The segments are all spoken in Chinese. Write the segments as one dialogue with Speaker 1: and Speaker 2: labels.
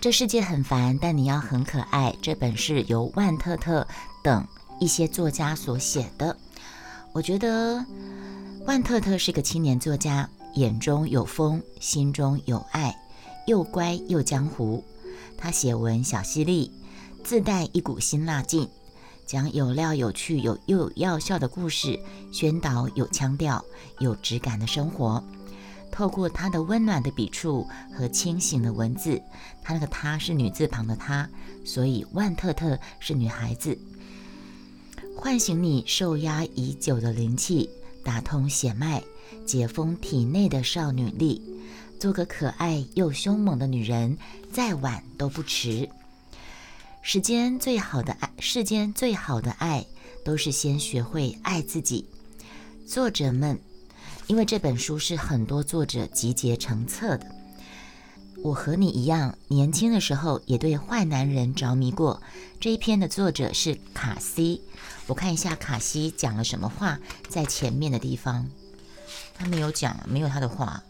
Speaker 1: 这世界很烦，但你要很可爱。这本是由万特特等一些作家所写的。我觉得万特特是个青年作家，眼中有风，心中有爱，又乖又江湖。他写文小犀利，自带一股辛辣劲，讲有料、有趣、有又要笑的故事，宣导有腔调、有质感的生活。透过他的温暖的笔触和清醒的文字，他那个“他”是女字旁的“他”，所以万特特是女孩子，唤醒你受压已久的灵气，打通血脉，解封体内的少女力，做个可爱又凶猛的女人，再晚都不迟。世间最好的爱，世间最好的爱，都是先学会爱自己。作者们。因为这本书是很多作者集结成册的，我和你一样，年轻的时候也对坏男人着迷过。这一篇的作者是卡西，我看一下卡西讲了什么话，在前面的地方，他没有讲，没有他的话，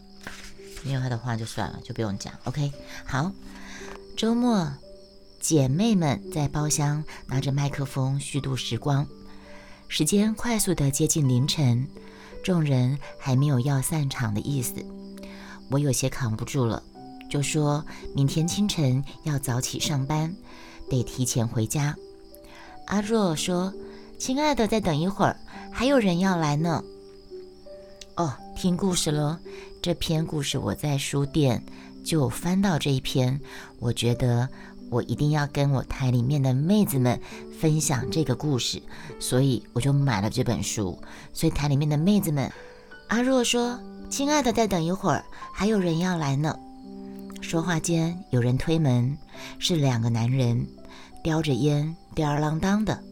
Speaker 1: 没有他的话就算了，就不用讲。OK，好，周末姐妹们在包厢拿着麦克风虚度时光，时间快速的接近凌晨。众人还没有要散场的意思，我有些扛不住了，就说明天清晨要早起上班，得提前回家。阿若说：“亲爱的，再等一会儿，还有人要来呢。”哦，听故事了。这篇故事我在书店就翻到这一篇，我觉得。我一定要跟我台里面的妹子们分享这个故事，所以我就买了这本书。所以台里面的妹子们，阿若说：“亲爱的，再等一会儿，还有人要来呢。”说话间，有人推门，是两个男人，叼着烟，吊儿郎当的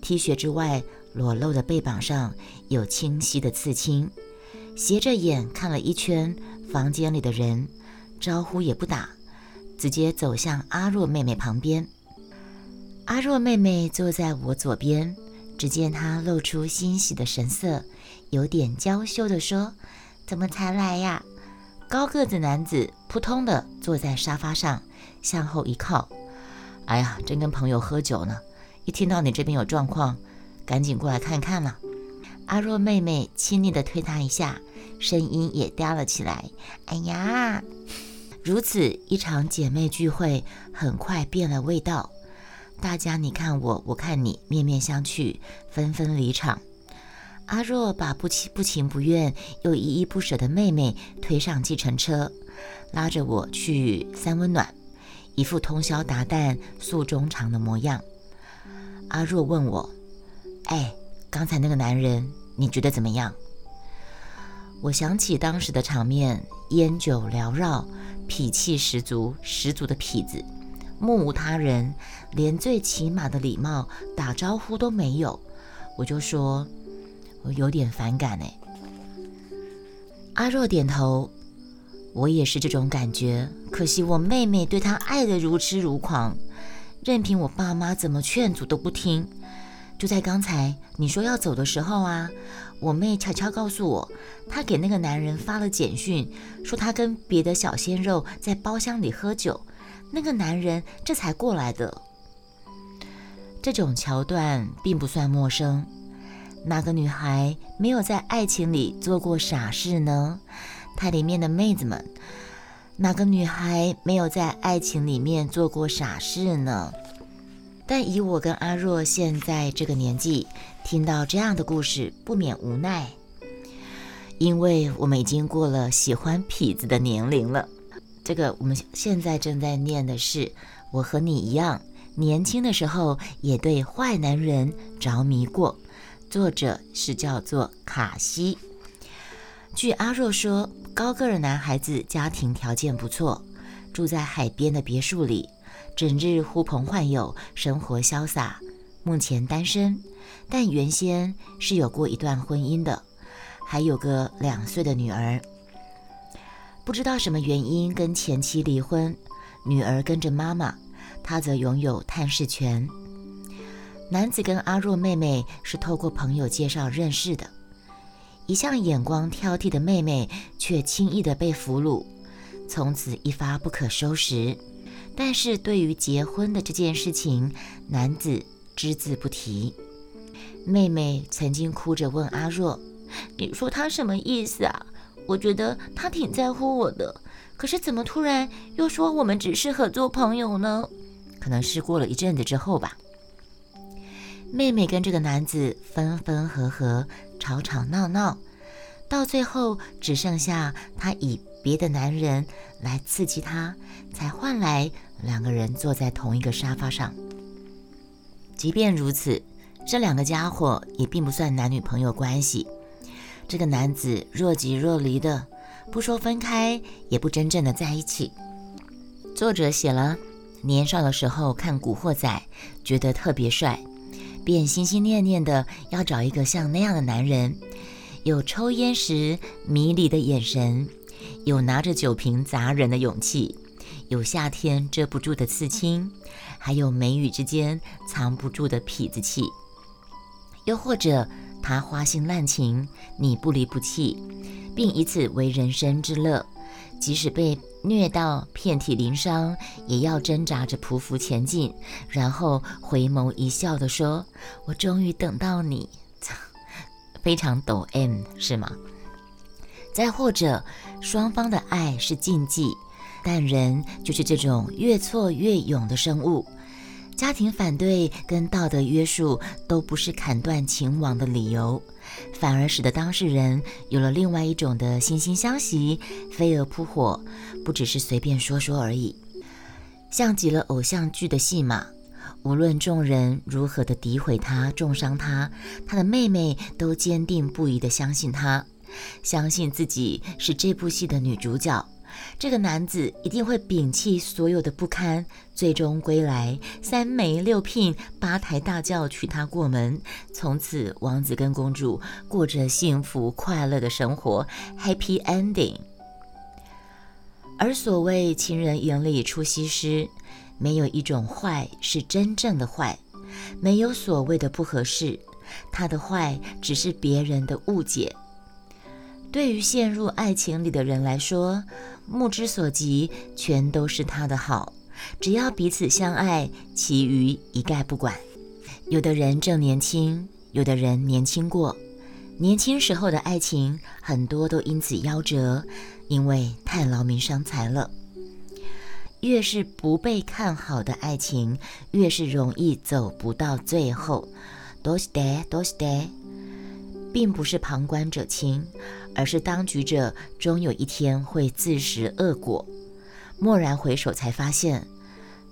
Speaker 1: ，T 恤之外裸露的背膀上有清晰的刺青，斜着眼看了一圈房间里的人，招呼也不打。直接走向阿若妹妹旁边。阿若妹妹坐在我左边，只见她露出欣喜的神色，有点娇羞地说：“怎么才来呀？”高个子男子扑通地坐在沙发上，向后一靠：“哎呀，正跟朋友喝酒呢，一听到你这边有状况，赶紧过来看看了。”阿若妹妹亲昵地推他一下，声音也嗲了起来：“哎呀！”如此一场姐妹聚会，很快变了味道。大家你看我，我看你，面面相觑，纷纷离场。阿若把不情不情不愿又依依不舍的妹妹推上计程车，拉着我去三温暖，一副通宵达旦诉衷肠的模样。阿若问我：“哎，刚才那个男人，你觉得怎么样？”我想起当时的场面，烟酒缭绕。痞气十足，十足的痞子，目无他人，连最起码的礼貌打招呼都没有。我就说，我有点反感哎。阿若点头，我也是这种感觉。可惜我妹妹对他爱得如痴如狂，任凭我爸妈怎么劝阻都不听。就在刚才你说要走的时候啊。我妹悄悄告诉我，她给那个男人发了简讯，说她跟别的小鲜肉在包厢里喝酒，那个男人这才过来的。这种桥段并不算陌生，哪个女孩没有在爱情里做过傻事呢？台里面的妹子们，哪个女孩没有在爱情里面做过傻事呢？但以我跟阿若现在这个年纪，听到这样的故事，不免无奈，因为我们已经过了喜欢痞子的年龄了。这个我们现在正在念的是，我和你一样，年轻的时候也对坏男人着迷过。作者是叫做卡西。据阿若说，高个儿男孩子家庭条件不错，住在海边的别墅里。整日呼朋唤友，生活潇洒。目前单身，但原先是有过一段婚姻的，还有个两岁的女儿。不知道什么原因跟前妻离婚，女儿跟着妈妈，他则拥有探视权。男子跟阿若妹妹是透过朋友介绍认识的，一向眼光挑剔的妹妹却轻易的被俘虏，从此一发不可收拾。但是对于结婚的这件事情，男子只字不提。妹妹曾经哭着问阿若：“你说他什么意思啊？我觉得他挺在乎我的，可是怎么突然又说我们只适合做朋友呢？可能是过了一阵子之后吧。”妹妹跟这个男子分分合合，吵吵闹闹，到最后只剩下他以别的男人来刺激她，才换来两个人坐在同一个沙发上。即便如此，这两个家伙也并不算男女朋友关系。这个男子若即若离的，不说分开，也不真正的在一起。作者写了，年少的时候看《古惑仔》，觉得特别帅。便心心念念的要找一个像那样的男人，有抽烟时迷离的眼神，有拿着酒瓶砸人的勇气，有夏天遮不住的刺青，还有眉宇之间藏不住的痞子气。又或者他花心滥情，你不离不弃，并以此为人生之乐。即使被虐到遍体鳞伤，也要挣扎着匍匐前进，然后回眸一笑地说：“我终于等到你。”非常抖 M 是吗？再或者，双方的爱是禁忌，但人就是这种越挫越勇的生物。家庭反对跟道德约束都不是砍断情网的理由。反而使得当事人有了另外一种的惺惺相惜、飞蛾扑火，不只是随便说说而已，像极了偶像剧的戏码。无论众人如何的诋毁他、重伤他，他的妹妹都坚定不移地相信他，相信自己是这部戏的女主角。这个男子一定会摒弃所有的不堪，最终归来，三媒六聘，八抬大轿娶她过门，从此王子跟公主过着幸福快乐的生活，Happy Ending。而所谓情人眼里出西施，没有一种坏是真正的坏，没有所谓的不合适，他的坏只是别人的误解。对于陷入爱情里的人来说，目之所及全都是他的好，只要彼此相爱，其余一概不管。有的人正年轻，有的人年轻过，年轻时候的爱情很多都因此夭折，因为太劳民伤财了。越是不被看好的爱情，越是容易走不到最后。多是的，多是的。并不是旁观者清，而是当局者终有一天会自食恶果。蓦然回首，才发现，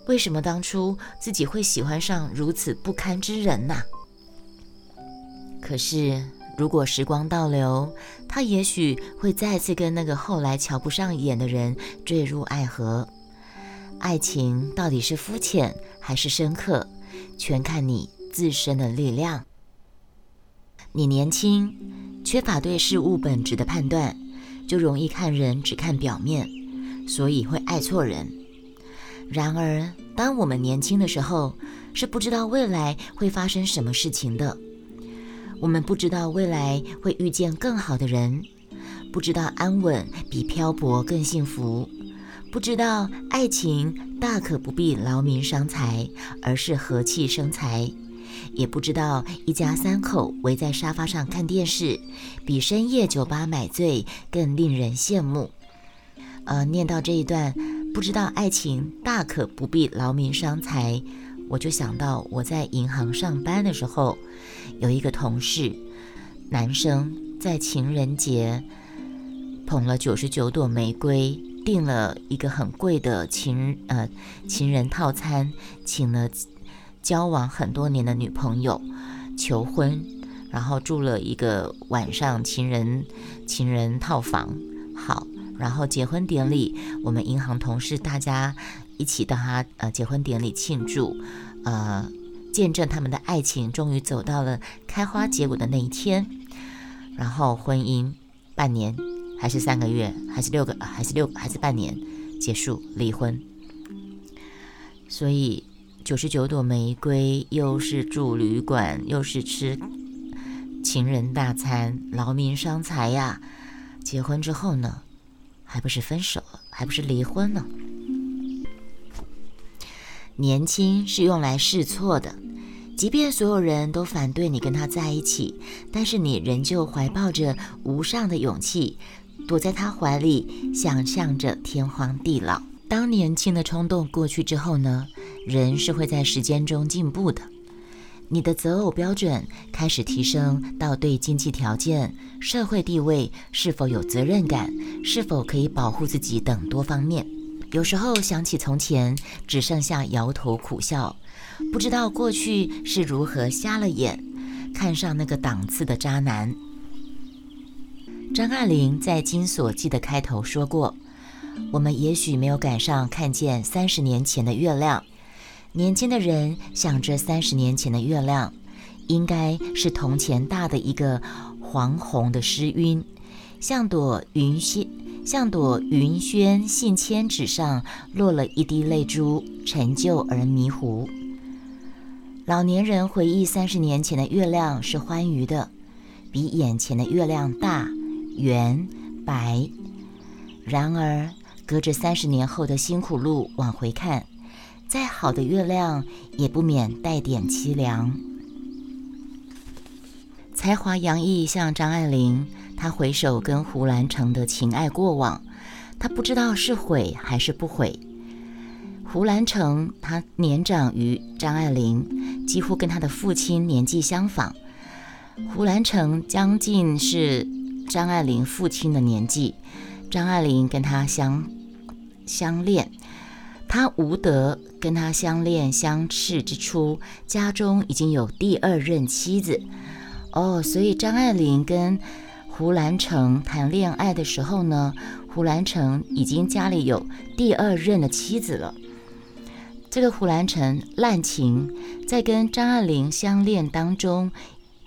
Speaker 1: 为什么当初自己会喜欢上如此不堪之人呢？可是，如果时光倒流，他也许会再次跟那个后来瞧不上眼的人坠入爱河。爱情到底是肤浅还是深刻，全看你自身的力量。你年轻，缺乏对事物本质的判断，就容易看人只看表面，所以会爱错人。然而，当我们年轻的时候，是不知道未来会发生什么事情的。我们不知道未来会遇见更好的人，不知道安稳比漂泊更幸福，不知道爱情大可不必劳民伤财，而是和气生财。也不知道一家三口围在沙发上看电视，比深夜酒吧买醉更令人羡慕。呃，念到这一段，不知道爱情大可不必劳民伤财，我就想到我在银行上班的时候，有一个同事，男生在情人节捧了九十九朵玫瑰，订了一个很贵的情呃情人套餐，请了。交往很多年的女朋友求婚，然后住了一个晚上情人情人套房。好，然后结婚典礼，我们银行同事大家一起到他呃结婚典礼庆祝，呃，见证他们的爱情终于走到了开花结果的那一天。然后婚姻半年还是三个月还是六个还是六还是半年结束离婚，所以。九十九朵玫瑰，又是住旅馆，又是吃情人大餐，劳民伤财呀！结婚之后呢，还不是分手了，还不是离婚呢？年轻是用来试错的，即便所有人都反对你跟他在一起，但是你仍旧怀抱着无上的勇气，躲在他怀里，想象着天荒地老。当年轻的冲动过去之后呢，人是会在时间中进步的。你的择偶标准开始提升到对经济条件、社会地位、是否有责任感、是否可以保护自己等多方面。有时候想起从前，只剩下摇头苦笑，不知道过去是如何瞎了眼，看上那个档次的渣男。张爱玲在《金锁记》的开头说过：“我们也许没有赶上看见三十年前的月亮。”年轻的人想着三十年前的月亮，应该是铜钱大的一个黄红的诗晕，像朵云仙，像朵云轩信笺纸上落了一滴泪珠，陈旧而迷糊。老年人回忆三十年前的月亮是欢愉的，比眼前的月亮大、圆、白。然而，隔着三十年后的辛苦路往回看。再好的月亮，也不免带点凄凉。才华洋溢像张爱玲，她回首跟胡兰成的情爱过往，她不知道是悔还是不悔。胡兰成他年长于张爱玲，几乎跟他的父亲年纪相仿。胡兰成将近是张爱玲父亲的年纪，张爱玲跟他相相恋。他无德，跟他相恋相斥之初，家中已经有第二任妻子。哦，所以张爱玲跟胡兰成谈恋爱的时候呢，胡兰成已经家里有第二任的妻子了。这个胡兰成滥情，在跟张爱玲相恋当中，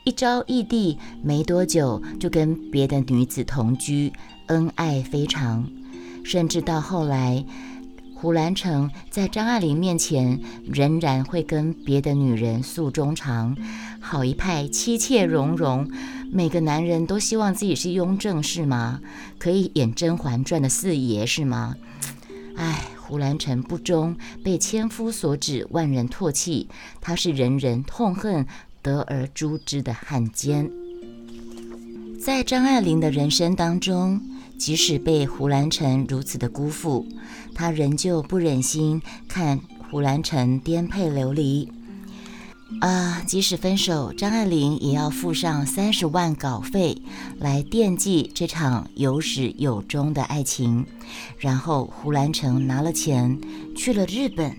Speaker 1: 一朝异地，没多久就跟别的女子同居，恩爱非常，甚至到后来。胡兰成在张爱玲面前仍然会跟别的女人诉衷肠，好一派妻妾融融。每个男人都希望自己是雍正是吗？可以演《甄嬛传》的四爷是吗？唉，胡兰成不忠，被千夫所指，万人唾弃，他是人人痛恨、得而诛之的汉奸。在张爱玲的人生当中。即使被胡兰成如此的辜负，他仍旧不忍心看胡兰成颠沛流离。啊，即使分手，张爱玲也要付上三十万稿费来惦记这场有始有终的爱情。然后胡兰成拿了钱去了日本。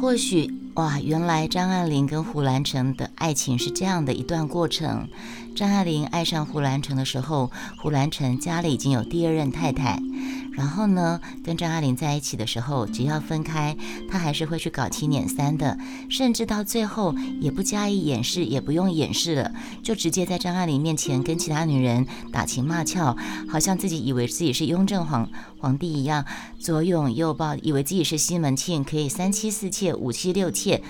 Speaker 1: 或许，哇，原来张爱玲跟胡兰成的爱情是这样的一段过程。张爱玲爱上胡兰成的时候，胡兰成家里已经有第二任太太。然后呢，跟张爱玲在一起的时候，只要分开，他还是会去搞七捻三的，甚至到最后也不加以掩饰，也不用掩饰了，就直接在张爱玲面前跟其他女人打情骂俏，好像自己以为自己是雍正皇皇帝一样，左拥右抱，以为自己是西门庆，可以三妻四妾、五妻六妾，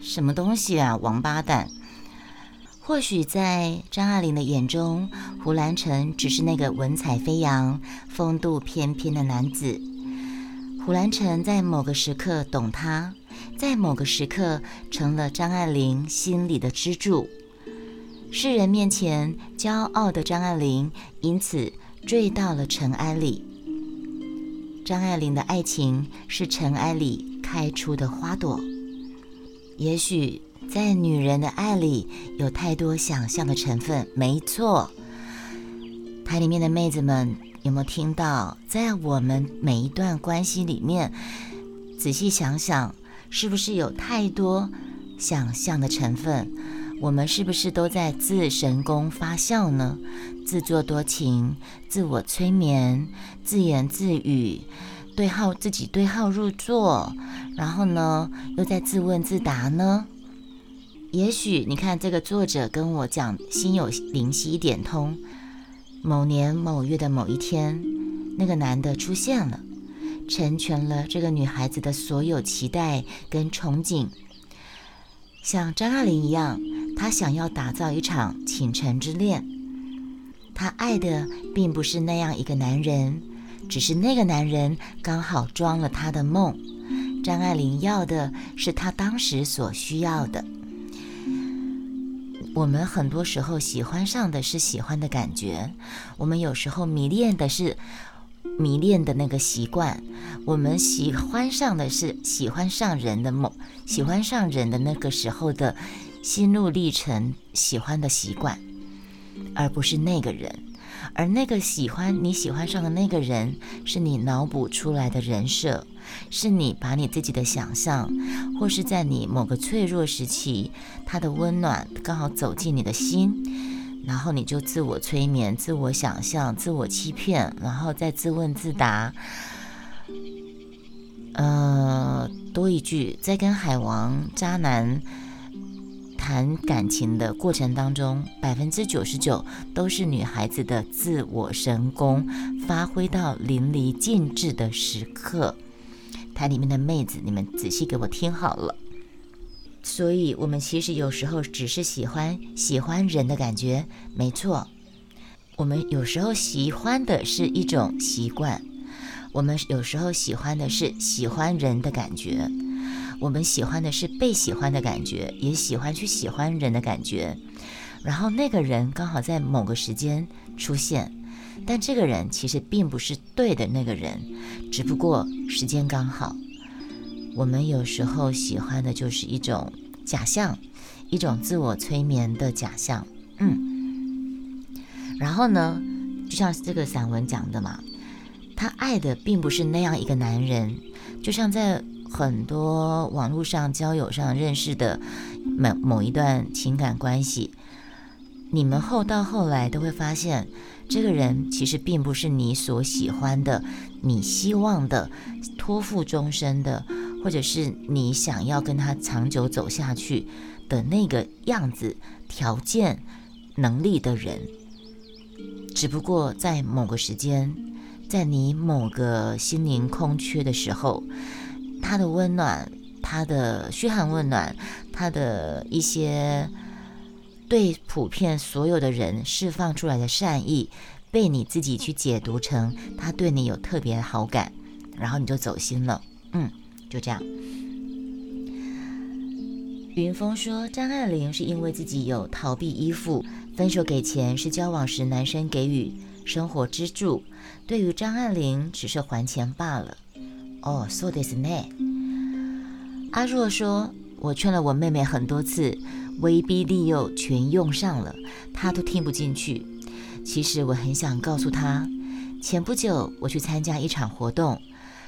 Speaker 1: 什么东西啊，王八蛋！或许在张爱玲的眼中，胡兰成只是那个文采飞扬、风度翩翩的男子。胡兰成在某个时刻懂她，在某个时刻成了张爱玲心里的支柱。世人面前骄傲的张爱玲，因此坠到了尘埃里。张爱玲的爱情是尘埃里开出的花朵，也许。在女人的爱里有太多想象的成分，没错。台里面的妹子们有没有听到？在我们每一段关系里面，仔细想想，是不是有太多想象的成分？我们是不是都在自神功发酵呢？自作多情、自我催眠、自言自语、对号自己对号入座，然后呢，又在自问自答呢？也许你看这个作者跟我讲，心有灵犀一点通。某年某月的某一天，那个男的出现了，成全了这个女孩子的所有期待跟憧憬。像张爱玲一样，她想要打造一场倾城之恋。她爱的并不是那样一个男人，只是那个男人刚好装了她的梦。张爱玲要的是她当时所需要的。我们很多时候喜欢上的是喜欢的感觉，我们有时候迷恋的是迷恋的那个习惯，我们喜欢上的是喜欢上人的梦，喜欢上人的那个时候的心路历程，喜欢的习惯，而不是那个人。而那个喜欢你喜欢上的那个人，是你脑补出来的人设，是你把你自己的想象，或是在你某个脆弱时期，他的温暖刚好走进你的心，然后你就自我催眠、自我想象、自我欺骗，然后再自问自答。呃，多一句，在跟海王渣男。谈感情的过程当中，百分之九十九都是女孩子的自我神功发挥到淋漓尽致的时刻。台里面的妹子，你们仔细给我听好了。所以，我们其实有时候只是喜欢喜欢人的感觉，没错。我们有时候喜欢的是一种习惯，我们有时候喜欢的是喜欢人的感觉。我们喜欢的是被喜欢的感觉，也喜欢去喜欢人的感觉。然后那个人刚好在某个时间出现，但这个人其实并不是对的那个人，只不过时间刚好。我们有时候喜欢的就是一种假象，一种自我催眠的假象。嗯。然后呢，就像这个散文讲的嘛，他爱的并不是那样一个男人，就像在。很多网络上交友上认识的某某一段情感关系，你们后到后来都会发现，这个人其实并不是你所喜欢的、你希望的、托付终身的，或者是你想要跟他长久走下去的那个样子、条件、能力的人。只不过在某个时间，在你某个心灵空缺的时候。他的温暖，他的嘘寒问暖，他的一些对普遍所有的人释放出来的善意，被你自己去解读成他对你有特别的好感，然后你就走心了。嗯，就这样。云峰说，张爱玲是因为自己有逃避依附，分手给钱是交往时男生给予生活支柱，对于张爱玲只是还钱罢了。哦，so this 呢？阿若说：“我劝了我妹妹很多次，威逼利诱全用上了，他都听不进去。其实我很想告诉他，前不久我去参加一场活动，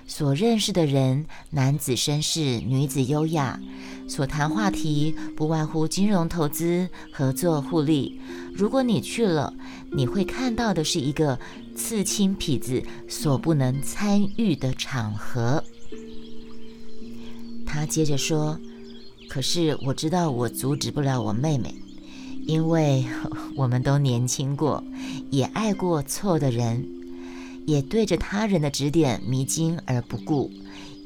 Speaker 1: 所认识的人男子绅士，女子优雅，所谈话题不外乎金融投资、合作互利。如果你去了，你会看到的是一个。”刺青痞子所不能参与的场合，他接着说：“可是我知道我阻止不了我妹妹，因为 我们都年轻过，也爱过错的人，也对着他人的指点迷津而不顾，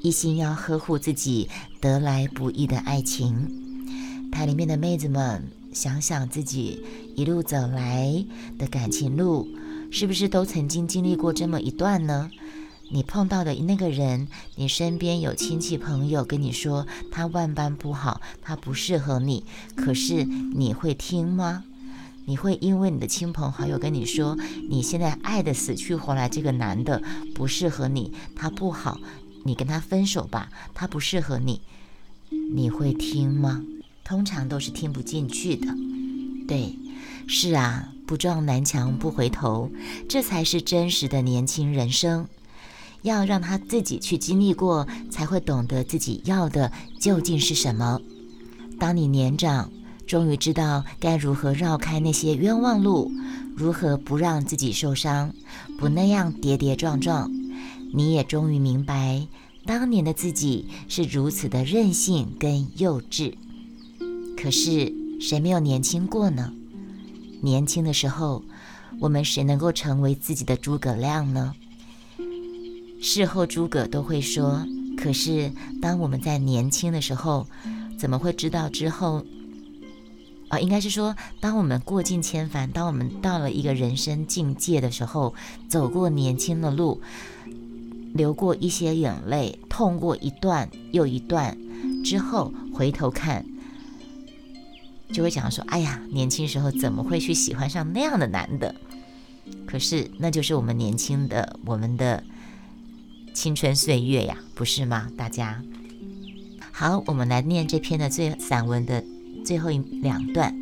Speaker 1: 一心要呵护自己得来不易的爱情。台里面的妹子们，想想自己一路走来的感情路。”是不是都曾经经历过这么一段呢？你碰到的那个人，你身边有亲戚朋友跟你说他万般不好，他不适合你，可是你会听吗？你会因为你的亲朋好友跟你说你现在爱的死去活来这个男的不适合你，他不好，你跟他分手吧，他不适合你，你会听吗？通常都是听不进去的。对，是啊。不撞南墙不回头，这才是真实的年轻人生。要让他自己去经历过，才会懂得自己要的究竟是什么。当你年长，终于知道该如何绕开那些冤枉路，如何不让自己受伤，不那样跌跌撞撞。你也终于明白，当年的自己是如此的任性跟幼稚。可是谁没有年轻过呢？年轻的时候，我们谁能够成为自己的诸葛亮呢？事后诸葛都会说：“可是当我们在年轻的时候，怎么会知道之后？啊，应该是说，当我们过尽千帆，当我们到了一个人生境界的时候，走过年轻的路，流过一些眼泪，痛过一段又一段之后，回头看，就会想说：“哎呀，年轻时候怎么会去喜欢上那样的男的？”可是那就是我们年轻的我们的青春岁月呀，不是吗？大家好，我们来念这篇的最散文的最后一两段。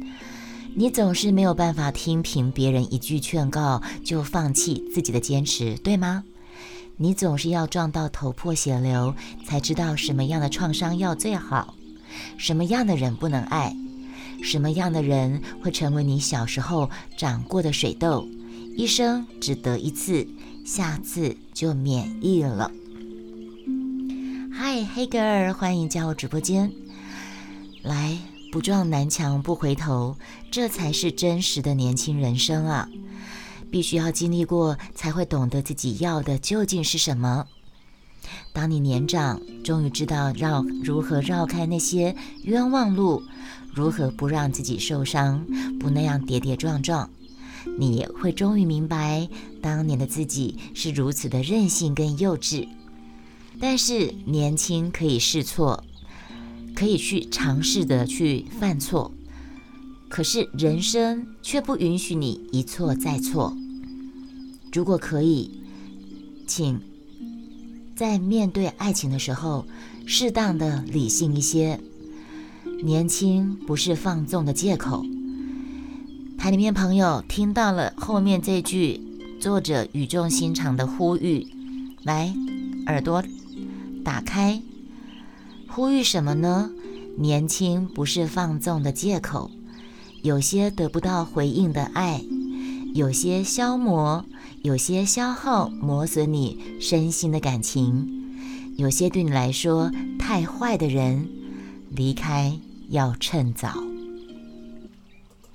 Speaker 1: 你总是没有办法听凭别人一句劝告就放弃自己的坚持，对吗？你总是要撞到头破血流，才知道什么样的创伤药最好，什么样的人不能爱，什么样的人会成为你小时候长过的水痘，一生只得一次，下次就免疫了。嗨，黑格尔，欢迎加入直播间，来。不撞南墙不回头，这才是真实的年轻人生啊！必须要经历过，才会懂得自己要的究竟是什么。当你年长，终于知道绕如何绕开那些冤枉路，如何不让自己受伤，不那样跌跌撞撞，你会终于明白，当年的自己是如此的任性跟幼稚。但是年轻可以试错。可以去尝试的去犯错，可是人生却不允许你一错再错。如果可以，请在面对爱情的时候，适当的理性一些。年轻不是放纵的借口。台里面朋友听到了后面这句作者语重心长的呼吁，来，耳朵打开。呼吁什么呢？年轻不是放纵的借口。有些得不到回应的爱，有些消磨，有些消耗，磨损你身心的感情。有些对你来说太坏的人，离开要趁早。